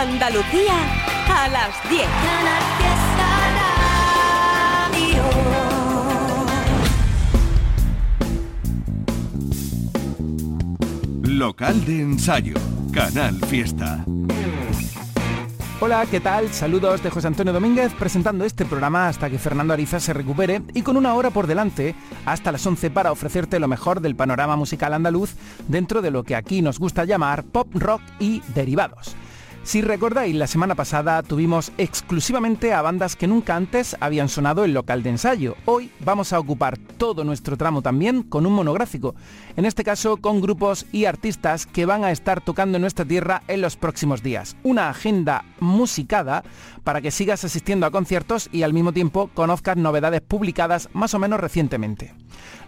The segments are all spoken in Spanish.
Andalucía a las 10. Local de ensayo, Canal Fiesta. Hola, ¿qué tal? Saludos de José Antonio Domínguez presentando este programa hasta que Fernando Ariza se recupere y con una hora por delante hasta las 11 para ofrecerte lo mejor del panorama musical andaluz dentro de lo que aquí nos gusta llamar pop rock y derivados. Si recordáis, la semana pasada tuvimos exclusivamente a bandas que nunca antes habían sonado en local de ensayo. Hoy vamos a ocupar todo nuestro tramo también con un monográfico, en este caso con grupos y artistas que van a estar tocando en nuestra tierra en los próximos días. Una agenda musicada para que sigas asistiendo a conciertos y al mismo tiempo conozcas novedades publicadas más o menos recientemente.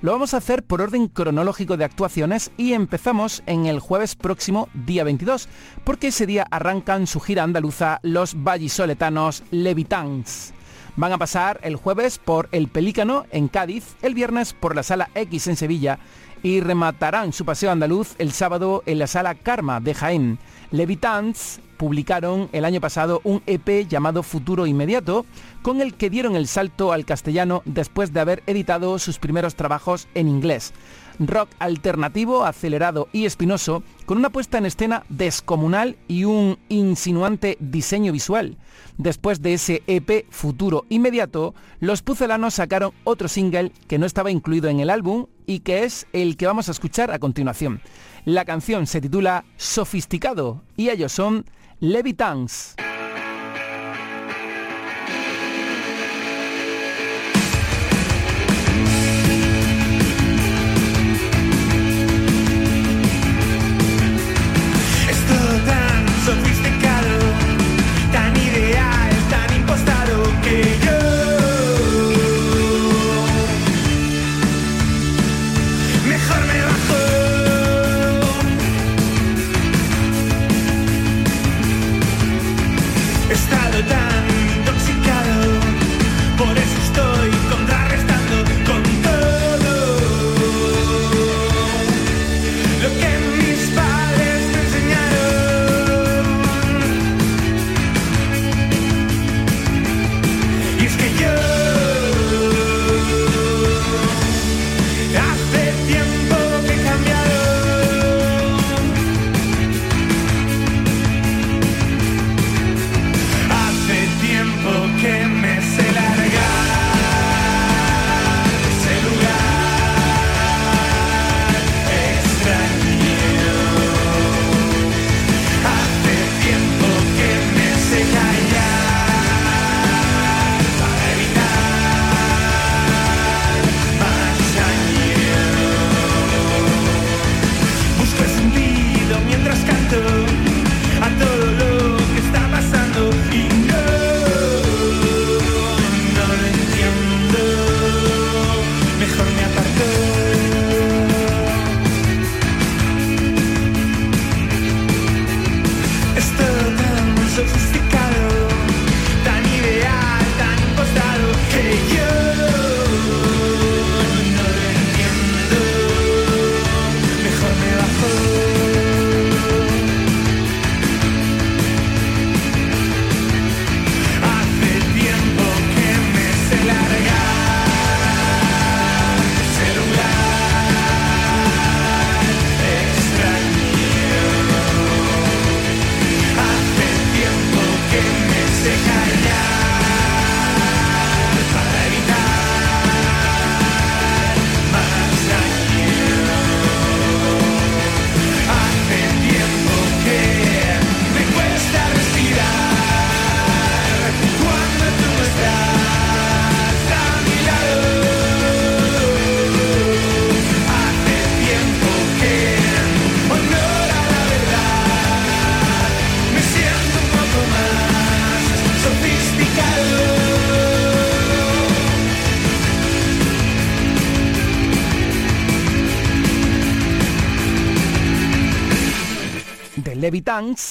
Lo vamos a hacer por orden cronológico de actuaciones y empezamos en el jueves próximo, día 22, porque ese día arrancan su gira andaluza los vallisoletanos Levitans. Van a pasar el jueves por El Pelícano en Cádiz, el viernes por la Sala X en Sevilla y rematarán su paseo andaluz el sábado en la Sala Karma de Jaén. Levitans publicaron el año pasado un EP llamado Futuro Inmediato, con el que dieron el salto al castellano después de haber editado sus primeros trabajos en inglés. Rock alternativo, acelerado y espinoso, con una puesta en escena descomunal y un insinuante diseño visual. Después de ese EP Futuro Inmediato, los pucelanos sacaron otro single que no estaba incluido en el álbum y que es el que vamos a escuchar a continuación. La canción se titula Sofisticado y ellos son Levitans.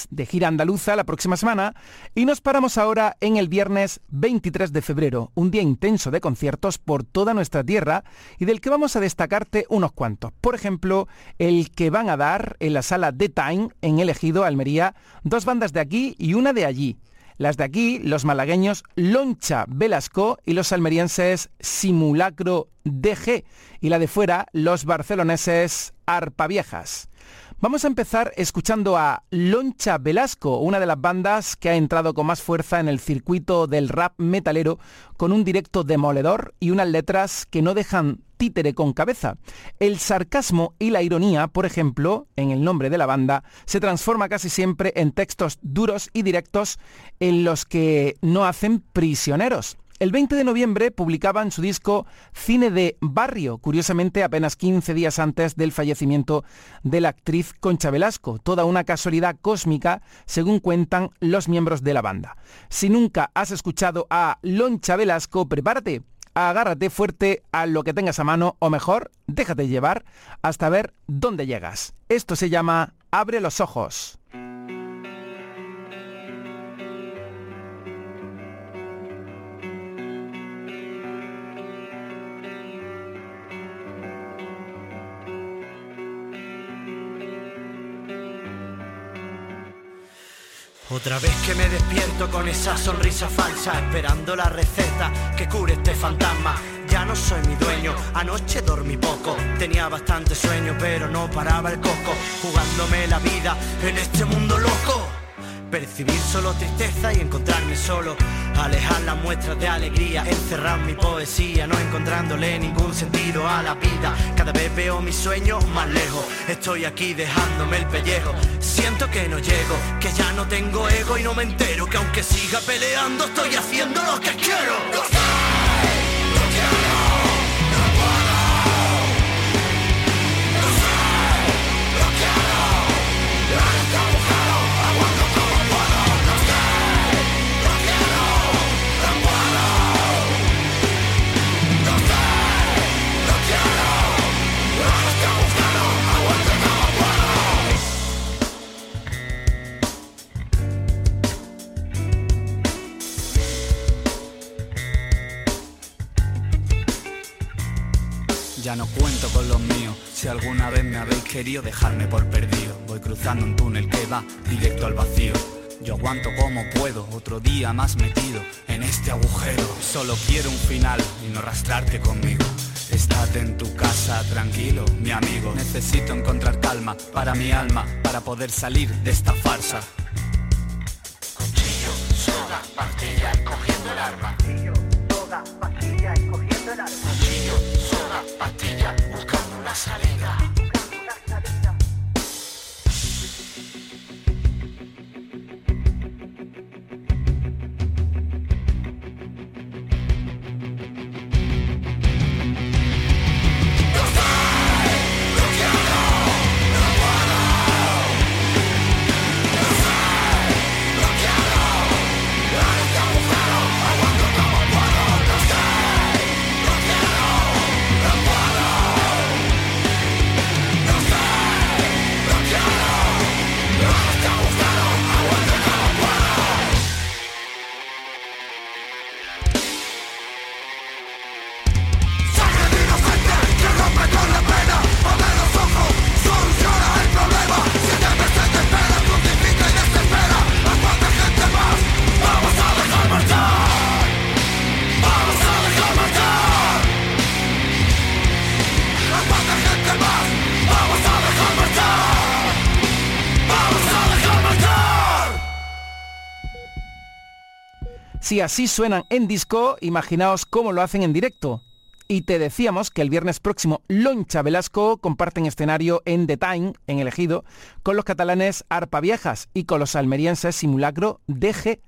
De gira andaluza la próxima semana, y nos paramos ahora en el viernes 23 de febrero, un día intenso de conciertos por toda nuestra tierra y del que vamos a destacarte unos cuantos. Por ejemplo, el que van a dar en la sala The Time en el Ejido, Almería, dos bandas de aquí y una de allí. Las de aquí, los malagueños Loncha Velasco y los almerienses Simulacro DG. Y la de fuera, los barceloneses Arpa Viejas. Vamos a empezar escuchando a Loncha Velasco, una de las bandas que ha entrado con más fuerza en el circuito del rap metalero, con un directo demoledor y unas letras que no dejan títere con cabeza. El sarcasmo y la ironía, por ejemplo, en el nombre de la banda, se transforma casi siempre en textos duros y directos en los que no hacen prisioneros. El 20 de noviembre publicaban su disco Cine de Barrio, curiosamente apenas 15 días antes del fallecimiento de la actriz Concha Velasco, toda una casualidad cósmica, según cuentan los miembros de la banda. Si nunca has escuchado a Loncha Velasco, prepárate, agárrate fuerte a lo que tengas a mano o mejor, déjate llevar hasta ver dónde llegas. Esto se llama Abre los ojos. Otra vez que me despierto con esa sonrisa falsa, esperando la receta que cure este fantasma. Ya no soy mi dueño, anoche dormí poco, tenía bastante sueño, pero no paraba el coco, jugándome la vida en este mundo loco. Percibir solo tristeza y encontrarme solo. Alejar las muestras de alegría, encerrar mi poesía, no encontrándole ningún sentido a la vida. Cada vez veo mis sueños más lejos. Estoy aquí dejándome el pellejo. Siento que no llego, que ya no tengo ego y no me entero. Que aunque siga peleando, estoy haciendo lo que quiero. No cuento con los míos, si alguna vez me habéis querido dejarme por perdido. Voy cruzando un túnel que va directo al vacío. Yo aguanto como puedo, otro día más metido en este agujero. Solo quiero un final y no arrastrarte conmigo. Estate en tu casa tranquilo, mi amigo. Necesito encontrar calma para mi alma, para poder salir de esta farsa. Cuchillo, soga, pastilla y buscando una Si así suenan en disco, imaginaos cómo lo hacen en directo. Y te decíamos que el viernes próximo Loncha Velasco comparten escenario en The Time, en el Ejido, con los catalanes Arpa Viejas y con los almerienses Simulacro DG.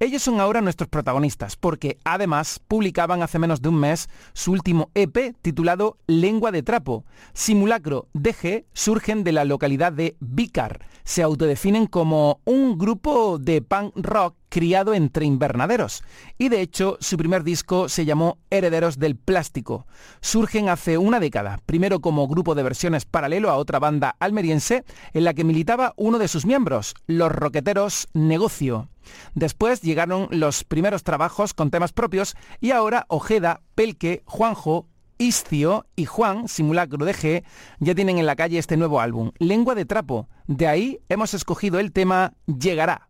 Ellos son ahora nuestros protagonistas, porque además publicaban hace menos de un mes su último EP titulado Lengua de Trapo. Simulacro DG surgen de la localidad de Vícar. Se autodefinen como un grupo de punk rock criado entre invernaderos. Y de hecho, su primer disco se llamó Herederos del Plástico. Surgen hace una década, primero como grupo de versiones paralelo a otra banda almeriense en la que militaba uno de sus miembros, los roqueteros Negocio. Después llegaron los primeros trabajos con temas propios y ahora Ojeda, Pelque, Juanjo, Iscio y Juan, simulacro de G, ya tienen en la calle este nuevo álbum, Lengua de Trapo. De ahí hemos escogido el tema Llegará.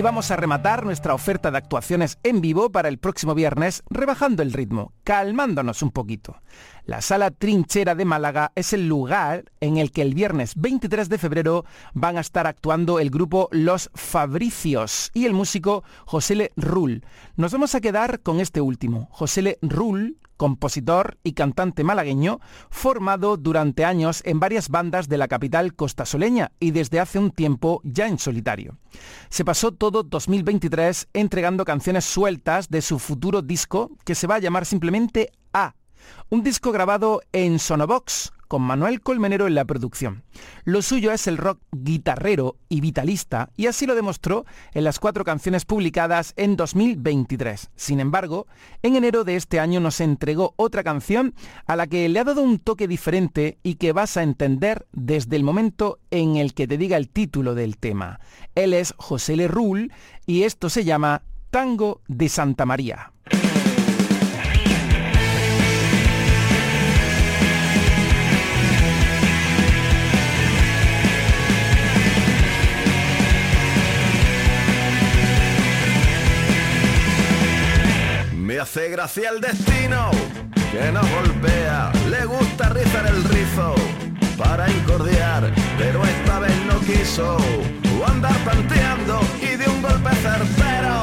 Vamos a rematar nuestra oferta de actuaciones en vivo para el próximo viernes rebajando el ritmo, calmándonos un poquito. La sala Trinchera de Málaga es el lugar en el que el viernes 23 de febrero van a estar actuando el grupo Los Fabricios y el músico José Le Rull. Nos vamos a quedar con este último. José Le Rull compositor y cantante malagueño, formado durante años en varias bandas de la capital costasoleña y desde hace un tiempo ya en solitario. Se pasó todo 2023 entregando canciones sueltas de su futuro disco que se va a llamar simplemente A, un disco grabado en Sonobox con Manuel Colmenero en la producción. Lo suyo es el rock guitarrero y vitalista y así lo demostró en las cuatro canciones publicadas en 2023. Sin embargo, en enero de este año nos entregó otra canción a la que le ha dado un toque diferente y que vas a entender desde el momento en el que te diga el título del tema. Él es José Le y esto se llama Tango de Santa María. Hace gracia el destino que nos golpea, le gusta rizar el rizo para incordiar, pero esta vez no quiso o andar tanteando y de un golpe certero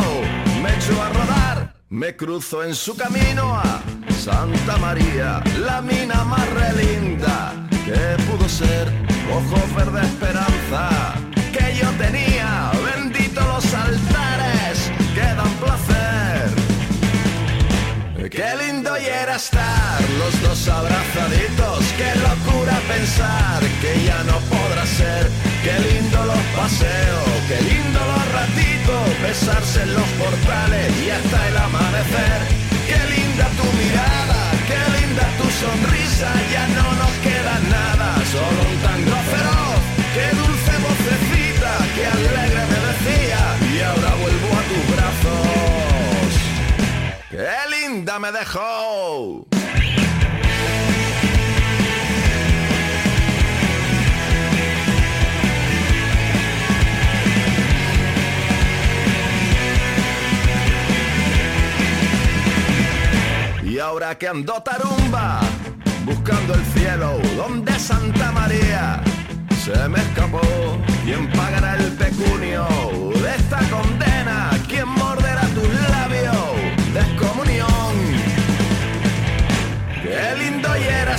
me echó a rodar. Me cruzo en su camino a Santa María, la mina más relinda que pudo ser, ojos verde esperanza que yo tenía, los dos abrazaditos, qué locura pensar que ya no podrá ser. Qué lindo los paseos, qué lindo los ratitos, besarse en los portales y hasta el amanecer. Qué linda tu mirada, qué linda tu sonrisa, ya no nos queda nada, dejó. Y ahora que ando tarumba, buscando el cielo, donde Santa María se me escapó. ¿Quién pagará el pecunio de esta condena? ¿Quién morderá tus labios?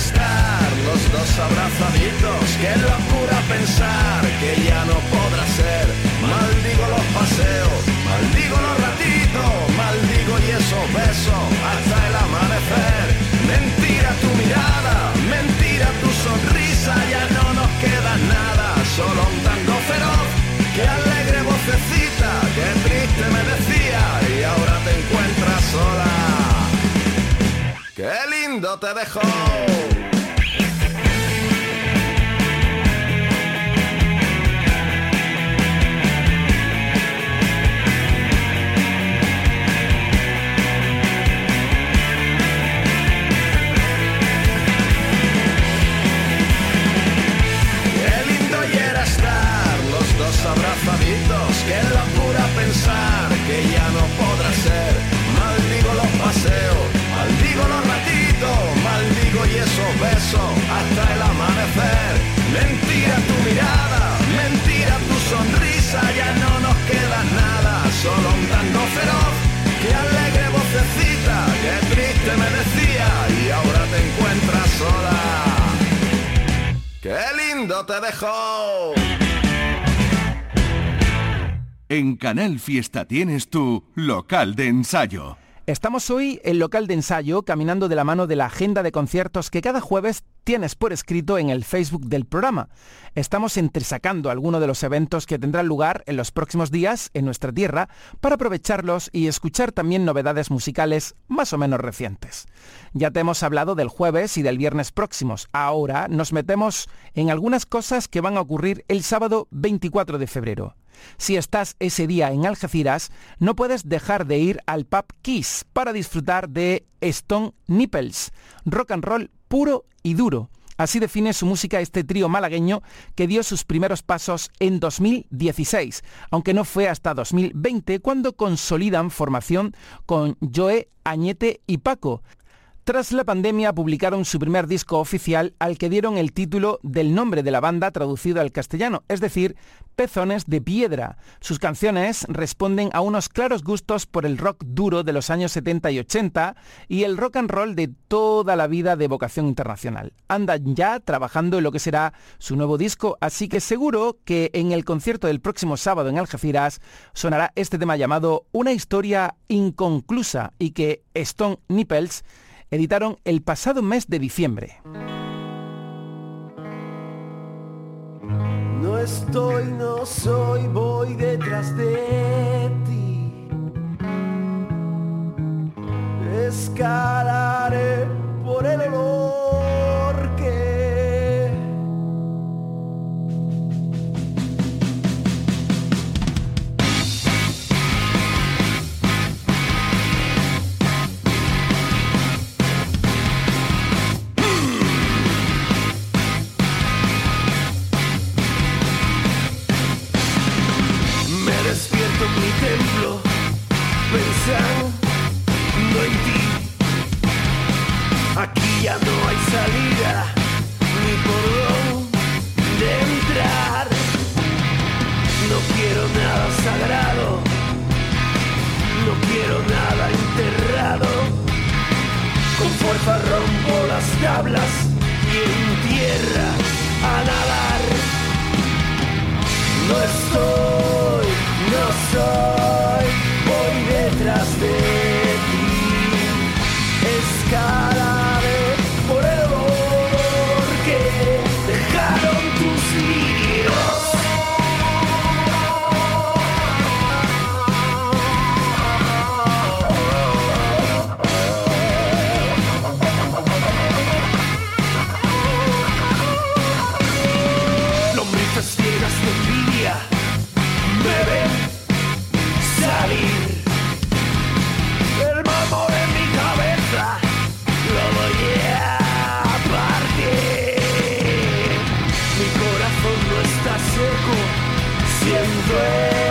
Los dos abrazaditos. Qué locura pensar que ya no podrá ser. Maldigo los paseos, maldigo los ratitos, maldigo y esos besos hasta el amanecer. Mentira tu mirada, mentira tu sonrisa, ya no nos queda nada, solo un tango feroz. Qué alegre lindo te dejó. En Canal Fiesta tienes tu local de ensayo. Estamos hoy en local de ensayo caminando de la mano de la agenda de conciertos que cada jueves tienes por escrito en el Facebook del programa. Estamos entresacando algunos de los eventos que tendrán lugar en los próximos días en nuestra tierra para aprovecharlos y escuchar también novedades musicales más o menos recientes. Ya te hemos hablado del jueves y del viernes próximos. Ahora nos metemos en algunas cosas que van a ocurrir el sábado 24 de febrero. Si estás ese día en Algeciras, no puedes dejar de ir al pub Kiss para disfrutar de Stone Nipples, rock and roll puro y duro. Así define su música este trío malagueño que dio sus primeros pasos en 2016, aunque no fue hasta 2020 cuando consolidan formación con Joe, Añete y Paco. Tras la pandemia publicaron su primer disco oficial al que dieron el título del nombre de la banda traducido al castellano, es decir, Pezones de Piedra. Sus canciones responden a unos claros gustos por el rock duro de los años 70 y 80 y el rock and roll de toda la vida de vocación internacional. Andan ya trabajando en lo que será su nuevo disco, así que seguro que en el concierto del próximo sábado en Algeciras sonará este tema llamado Una historia inconclusa y que Stone Nipples editaron el pasado mes de diciembre. No estoy, no soy, voy detrás de ti. Escalaré por el olor templo pensando en ti. Aquí ya no hay salida ni por dónde entrar. No quiero nada sagrado, no quiero nada enterrado. Con fuerza rompo las tablas y en tierra a nadar. No estoy, no soy, voy detrás de siento el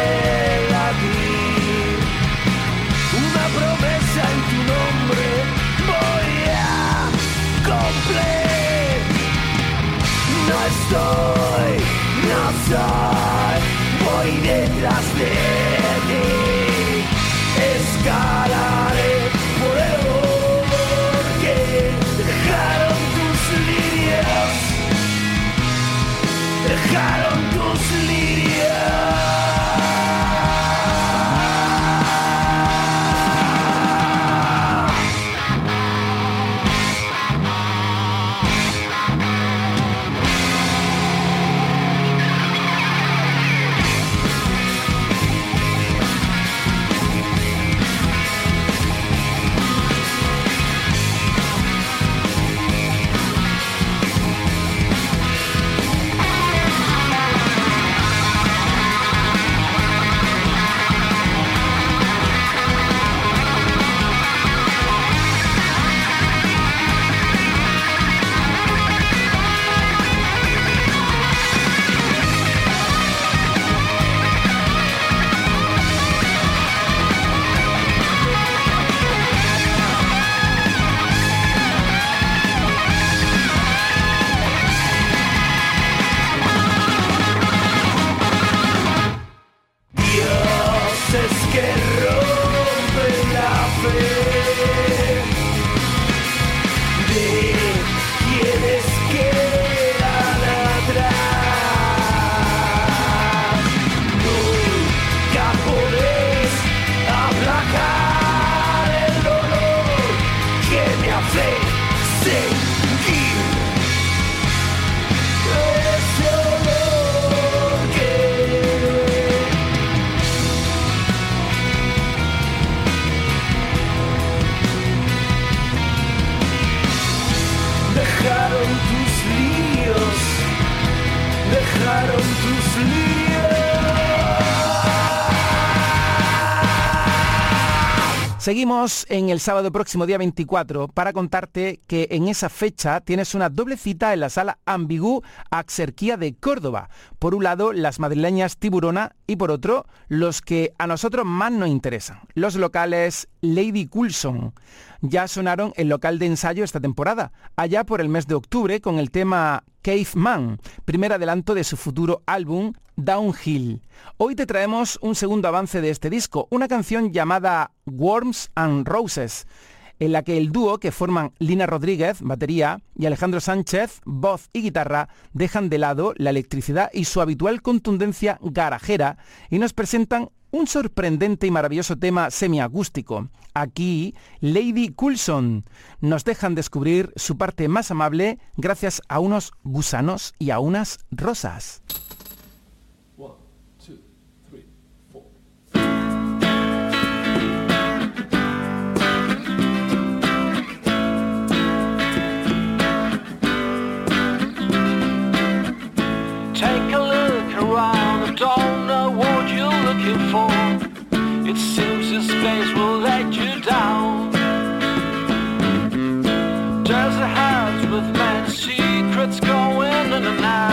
Seguimos en el sábado próximo día 24 para contarte que en esa fecha tienes una doble cita en la sala Ambigú Axerquía de Córdoba. Por un lado, las madrileñas Tiburona y por otro, los que a nosotros más nos interesan, los locales Lady Coulson. Ya sonaron el local de ensayo esta temporada, allá por el mes de octubre con el tema Caveman, primer adelanto de su futuro álbum Downhill. Hoy te traemos un segundo avance de este disco, una canción llamada Worms and Roses, en la que el dúo que forman Lina Rodríguez, batería, y Alejandro Sánchez, voz y guitarra, dejan de lado la electricidad y su habitual contundencia garajera y nos presentan un sorprendente y maravilloso tema semiacústico. Aquí, Lady Coulson nos dejan descubrir su parte más amable gracias a unos gusanos y a unas rosas. what's going on tonight.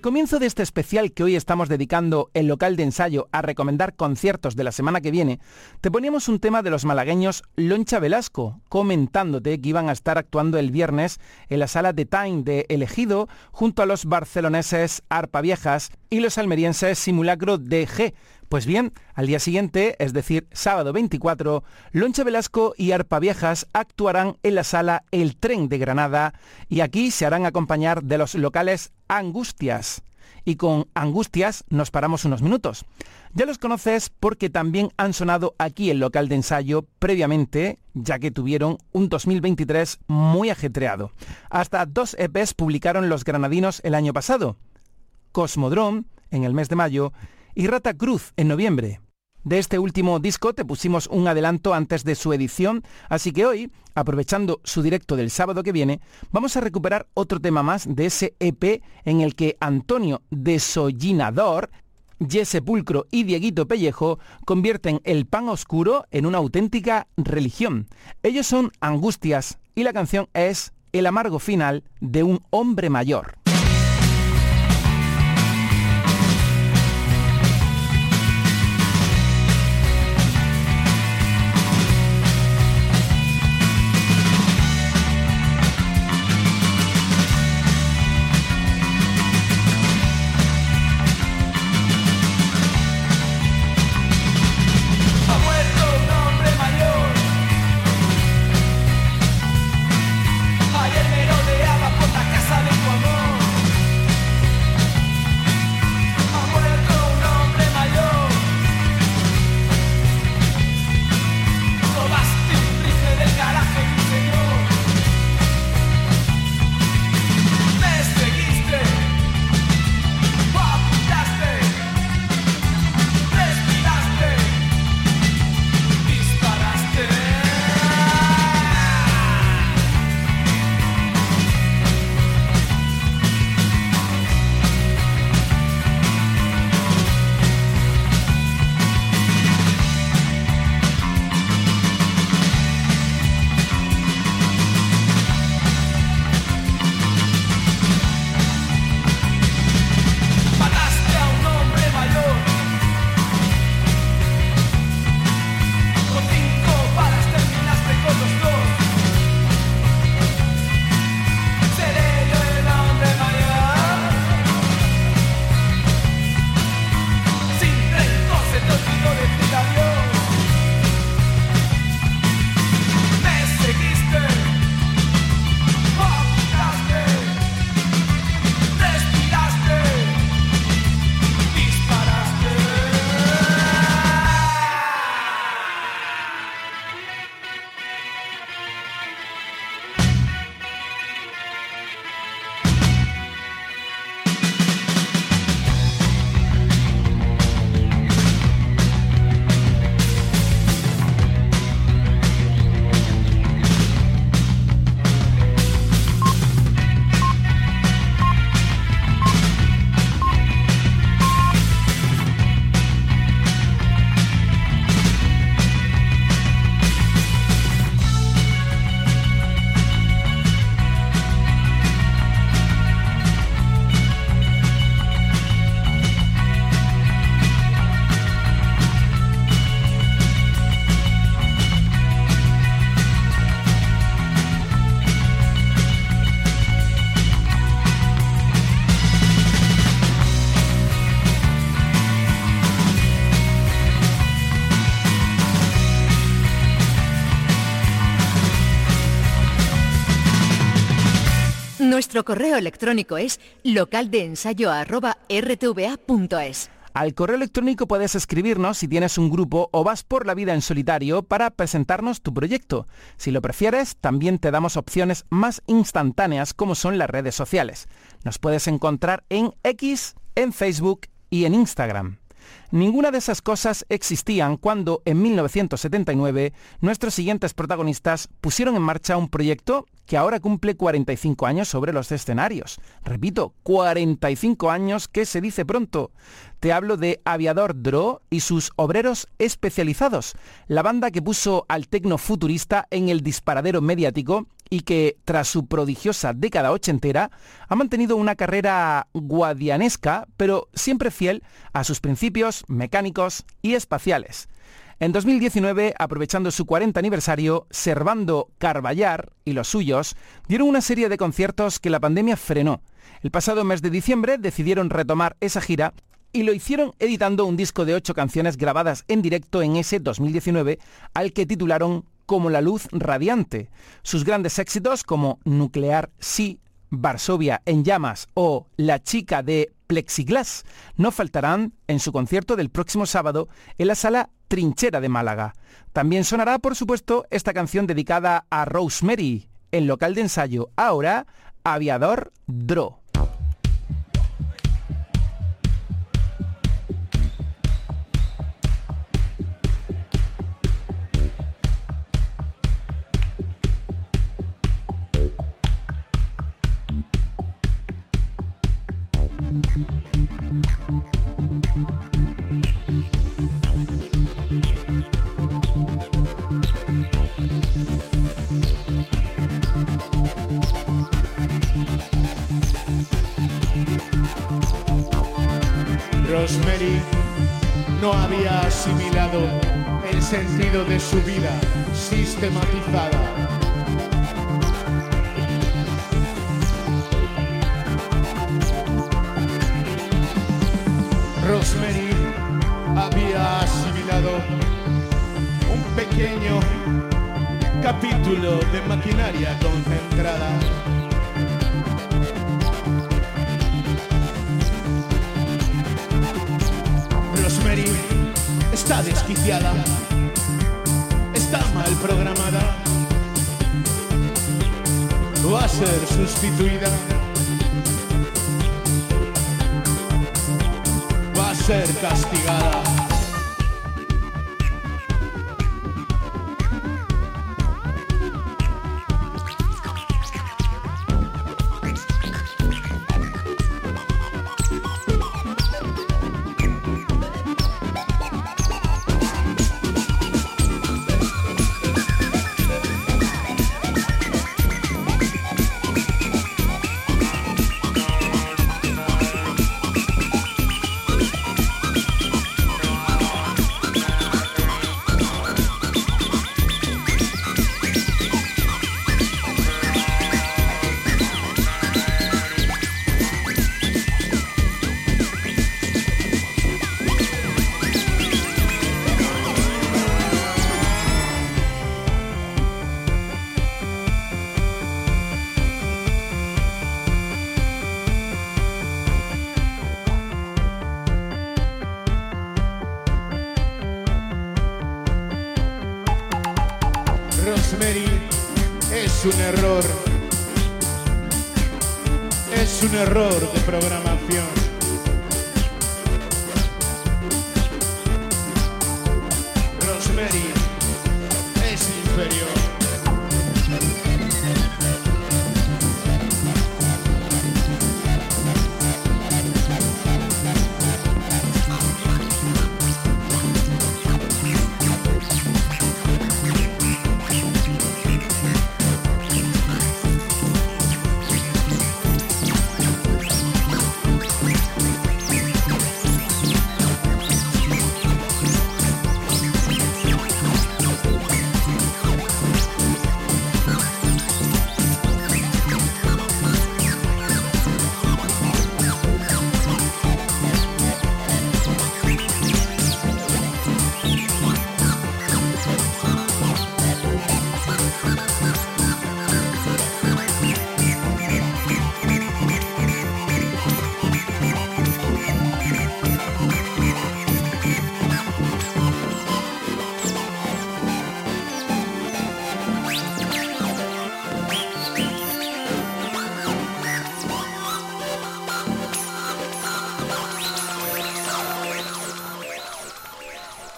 Comienzo de este especial que hoy estamos dedicando el local de ensayo a recomendar conciertos de la semana que viene, te poníamos un tema de los malagueños Loncha Velasco, comentándote que iban a estar actuando el viernes en la sala de Time de Elegido junto a los barceloneses Arpa Viejas y los almerienses Simulacro DG. Pues bien, al día siguiente, es decir, sábado 24, Loncha Velasco y Arpa Viejas actuarán en la sala El Tren de Granada y aquí se harán acompañar de los locales Angustias. Y con Angustias nos paramos unos minutos. Ya los conoces porque también han sonado aquí el local de ensayo previamente, ya que tuvieron un 2023 muy ajetreado. Hasta dos EPs publicaron los granadinos el año pasado. Cosmodrome, en el mes de mayo, y Rata Cruz en noviembre. De este último disco te pusimos un adelanto antes de su edición, así que hoy, aprovechando su directo del sábado que viene, vamos a recuperar otro tema más de ese EP en el que Antonio Desollinador, Jesse Pulcro y Dieguito Pellejo convierten el pan oscuro en una auténtica religión. Ellos son Angustias y la canción es El amargo final de un hombre mayor. Nuestro correo electrónico es localdeensayo.rtva.es. Al correo electrónico puedes escribirnos si tienes un grupo o vas por la vida en solitario para presentarnos tu proyecto. Si lo prefieres, también te damos opciones más instantáneas como son las redes sociales. Nos puedes encontrar en X, en Facebook y en Instagram. Ninguna de esas cosas existían cuando en 1979 nuestros siguientes protagonistas pusieron en marcha un proyecto que ahora cumple 45 años sobre los escenarios. Repito, 45 años que se dice pronto. Te hablo de Aviador Dro y sus obreros especializados, la banda que puso al tecno futurista en el disparadero mediático y que, tras su prodigiosa década ochentera, ha mantenido una carrera guadianesca, pero siempre fiel a sus principios mecánicos y espaciales. En 2019, aprovechando su 40 aniversario, Servando Carballar y los suyos dieron una serie de conciertos que la pandemia frenó. El pasado mes de diciembre decidieron retomar esa gira y lo hicieron editando un disco de ocho canciones grabadas en directo en ese 2019 al que titularon Como la luz radiante. Sus grandes éxitos como Nuclear Sí, Varsovia en llamas o La chica de Plexiglas no faltarán en su concierto del próximo sábado en la sala Trinchera de Málaga. También sonará, por supuesto, esta canción dedicada a Rosemary, en local de ensayo, ahora Aviador Dro.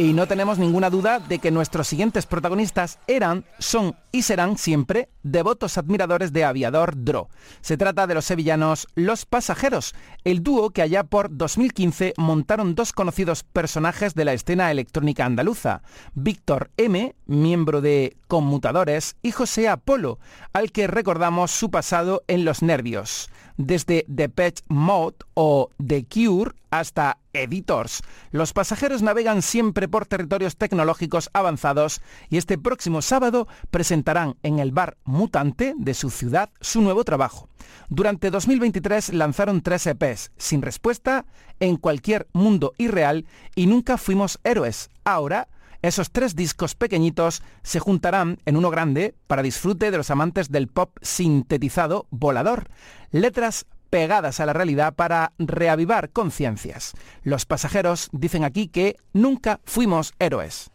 Y no tenemos ninguna duda de que nuestros siguientes protagonistas eran, son y serán siempre devotos admiradores de Aviador Dro. Se trata de los sevillanos Los Pasajeros, el dúo que allá por 2015 montaron dos conocidos personajes de la escena electrónica andaluza, Víctor M., miembro de Conmutadores, y José Apolo, al que recordamos su pasado en Los Nervios desde The Pet Mode o The Cure hasta Editors. Los pasajeros navegan siempre por territorios tecnológicos avanzados y este próximo sábado presentarán en el bar Mutante de su ciudad su nuevo trabajo. Durante 2023 lanzaron tres EPs, sin respuesta, en cualquier mundo irreal y nunca fuimos héroes. Ahora esos tres discos pequeñitos se juntarán en uno grande para disfrute de los amantes del pop sintetizado volador. Letras pegadas a la realidad para reavivar conciencias. Los pasajeros dicen aquí que nunca fuimos héroes.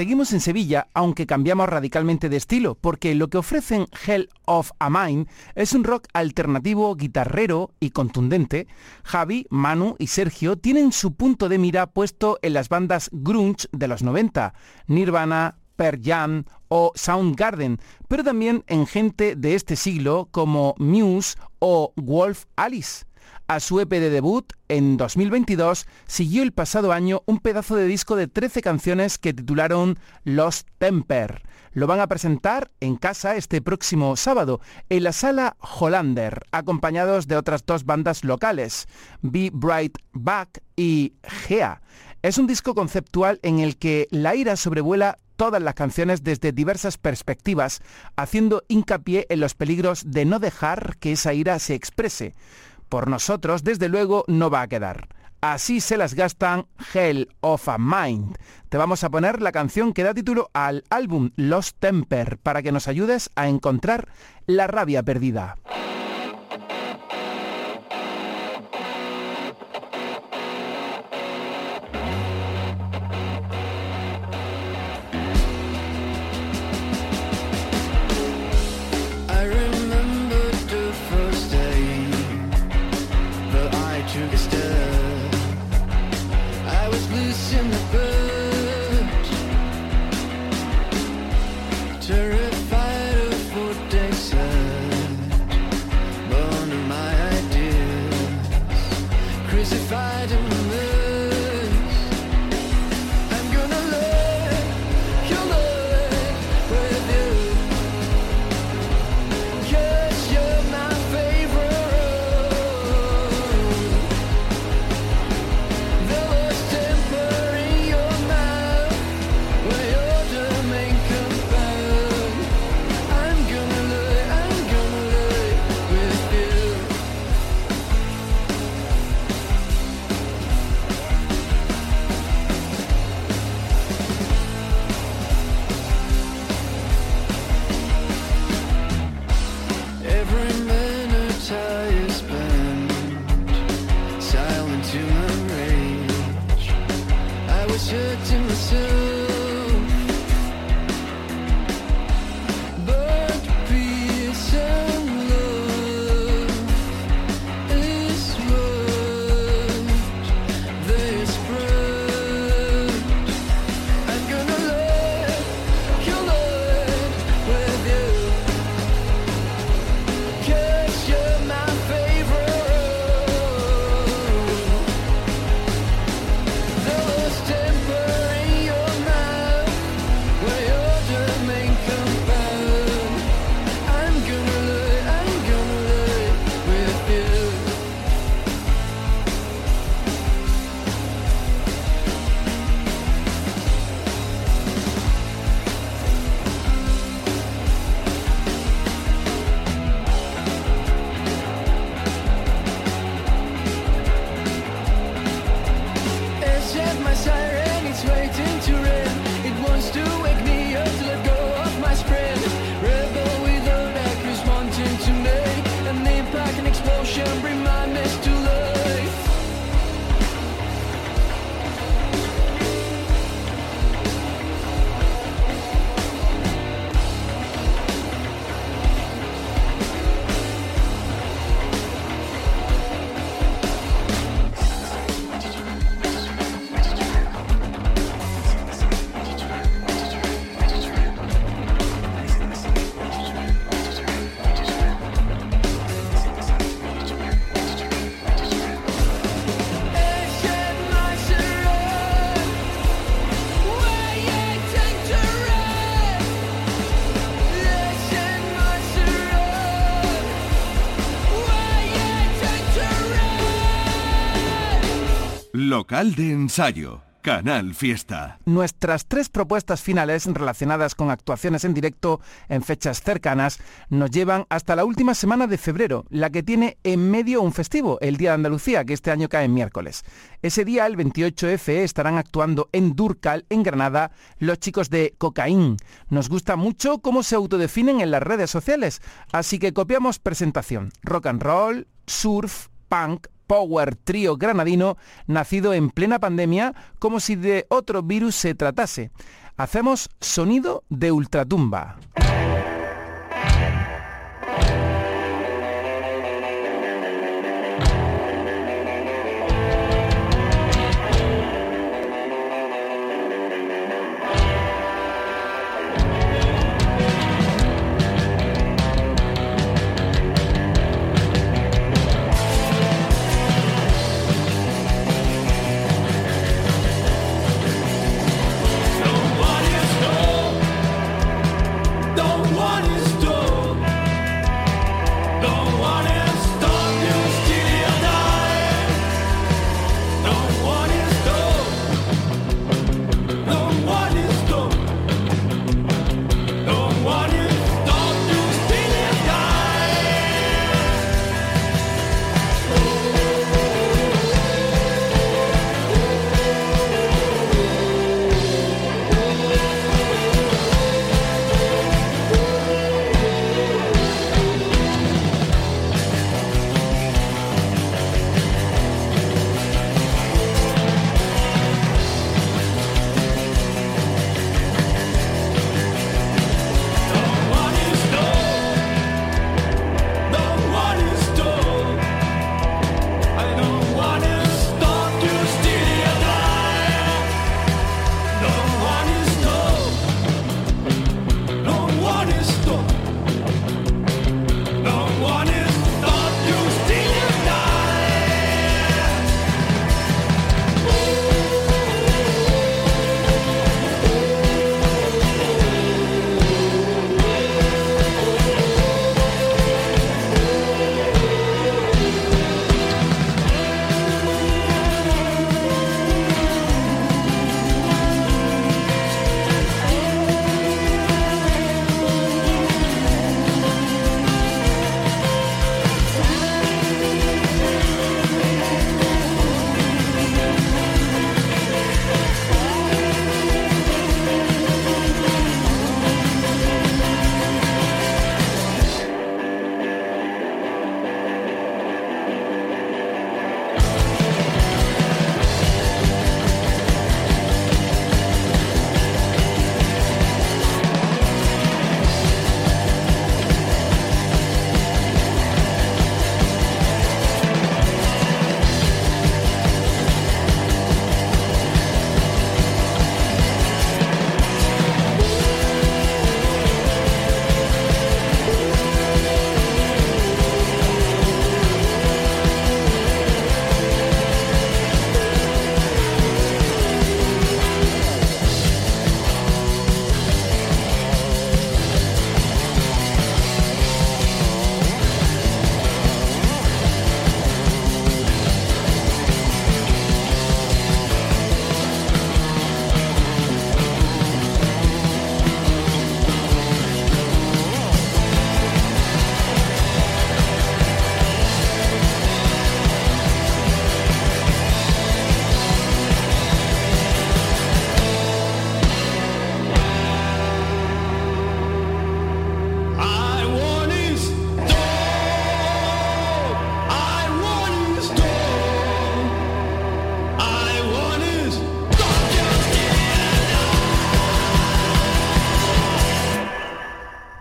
Seguimos en Sevilla, aunque cambiamos radicalmente de estilo, porque lo que ofrecen Hell of a Mind es un rock alternativo, guitarrero y contundente. Javi, Manu y Sergio tienen su punto de mira puesto en las bandas grunge de los 90, Nirvana, Pearl Jam o Soundgarden, pero también en gente de este siglo como Muse o Wolf Alice. A su EP de debut, en 2022, siguió el pasado año un pedazo de disco de 13 canciones que titularon Lost Temper. Lo van a presentar en casa este próximo sábado, en la sala Hollander, acompañados de otras dos bandas locales, Be Bright Back y Gea. Es un disco conceptual en el que la ira sobrevuela todas las canciones desde diversas perspectivas, haciendo hincapié en los peligros de no dejar que esa ira se exprese por nosotros, desde luego, no va a quedar. Así se las gastan Hell of a Mind. Te vamos a poner la canción que da título al álbum Lost Temper para que nos ayudes a encontrar la rabia perdida. crucified in the Local de ensayo. Canal Fiesta. Nuestras tres propuestas finales relacionadas con actuaciones en directo en fechas cercanas nos llevan hasta la última semana de febrero, la que tiene en medio un festivo, el Día de Andalucía, que este año cae en miércoles. Ese día, el 28F, estarán actuando en Durcal, en Granada, los chicos de Cocaín. Nos gusta mucho cómo se autodefinen en las redes sociales, así que copiamos presentación. Rock and roll, surf, punk, power trío granadino nacido en plena pandemia como si de otro virus se tratase. Hacemos sonido de ultratumba.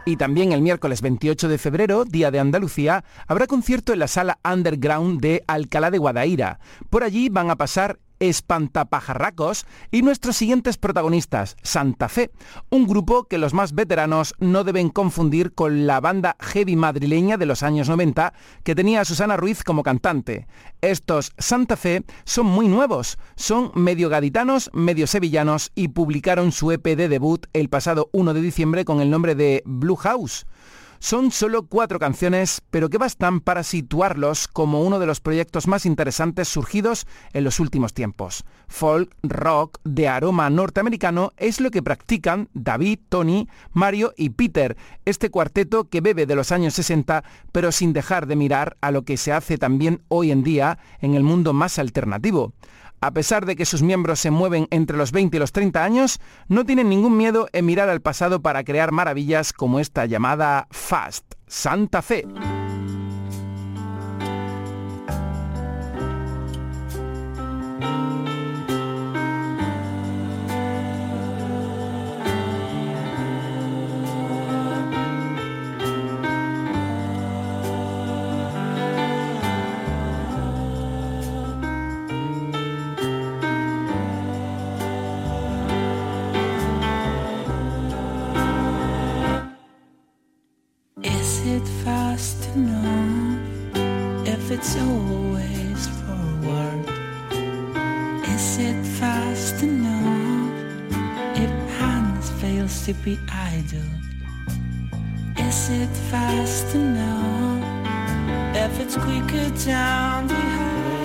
Y también el miércoles 28 de febrero, Día de Andalucía, habrá concierto en la sala Underground de Alcalá de Guadaira. Por allí van a pasar Espantapajarracos y nuestros siguientes protagonistas, Santa Fe, un grupo que los más veteranos no deben confundir con la banda heavy madrileña de los años 90 que tenía a Susana Ruiz como cantante. Estos Santa Fe son muy nuevos, son medio gaditanos, medio sevillanos y publicaron su EP de debut el pasado 1 de diciembre con el nombre de Blue House. Son solo cuatro canciones, pero que bastan para situarlos como uno de los proyectos más interesantes surgidos en los últimos tiempos. Folk, rock, de aroma norteamericano es lo que practican David, Tony, Mario y Peter, este cuarteto que bebe de los años 60, pero sin dejar de mirar a lo que se hace también hoy en día en el mundo más alternativo. A pesar de que sus miembros se mueven entre los 20 y los 30 años, no tienen ningún miedo en mirar al pasado para crear maravillas como esta llamada Fast, Santa Fe. Enough if it's always forward? Is it fast enough if hands fails to be idle? Is it fast enough if it's quicker down the Life's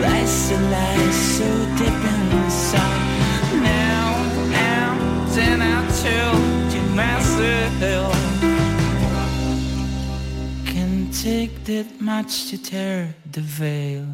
Life's a life, so deep inside. Now, now, then I told you myself. Can take that much to tear the veil.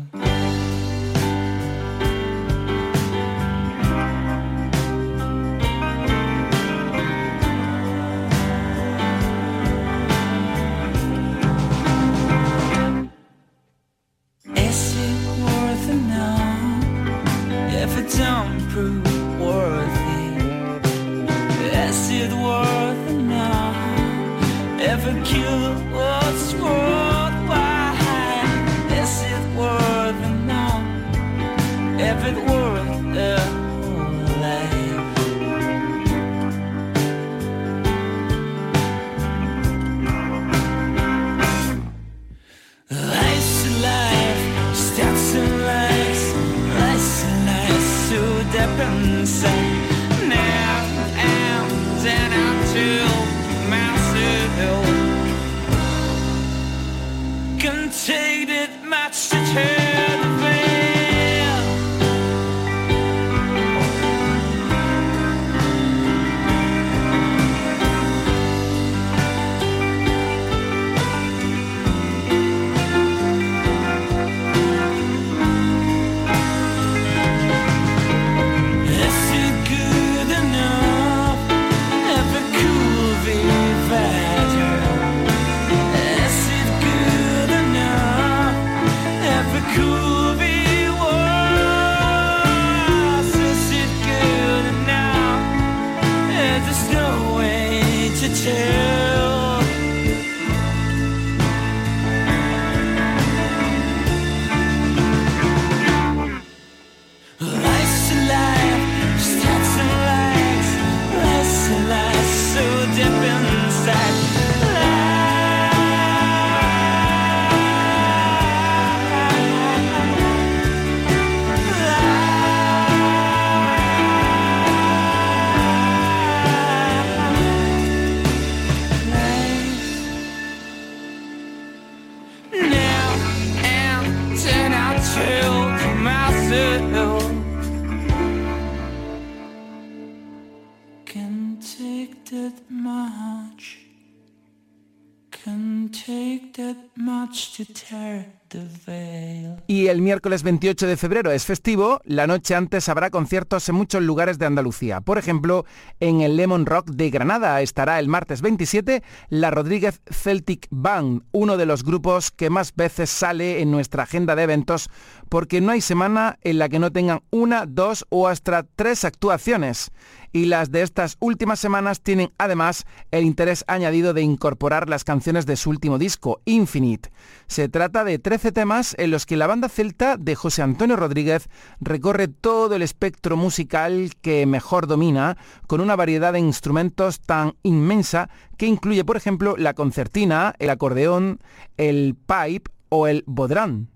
Y el miércoles 28 de febrero es festivo, la noche antes habrá conciertos en muchos lugares de Andalucía. Por ejemplo, en el Lemon Rock de Granada estará el martes 27 la Rodríguez Celtic Band, uno de los grupos que más veces sale en nuestra agenda de eventos porque no hay semana en la que no tengan una, dos o hasta tres actuaciones. Y las de estas últimas semanas tienen además el interés añadido de incorporar las canciones de su último disco, Infinite. Se trata de 13 temas en los que la banda celta de José Antonio Rodríguez recorre todo el espectro musical que mejor domina, con una variedad de instrumentos tan inmensa que incluye, por ejemplo, la concertina, el acordeón, el pipe o el bodrán.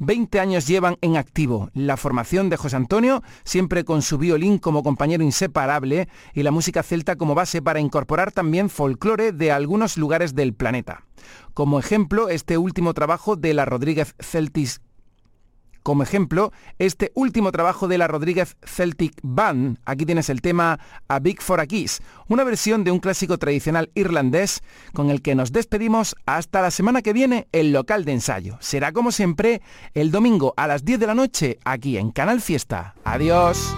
20 años llevan en activo. La formación de José Antonio, siempre con su violín como compañero inseparable y la música celta como base para incorporar también folclore de algunos lugares del planeta. Como ejemplo, este último trabajo de la Rodríguez Celtis como ejemplo, este último trabajo de la Rodríguez Celtic Band, aquí tienes el tema A Big for a Kiss, una versión de un clásico tradicional irlandés con el que nos despedimos hasta la semana que viene el local de ensayo. Será como siempre el domingo a las 10 de la noche aquí en Canal Fiesta. Adiós.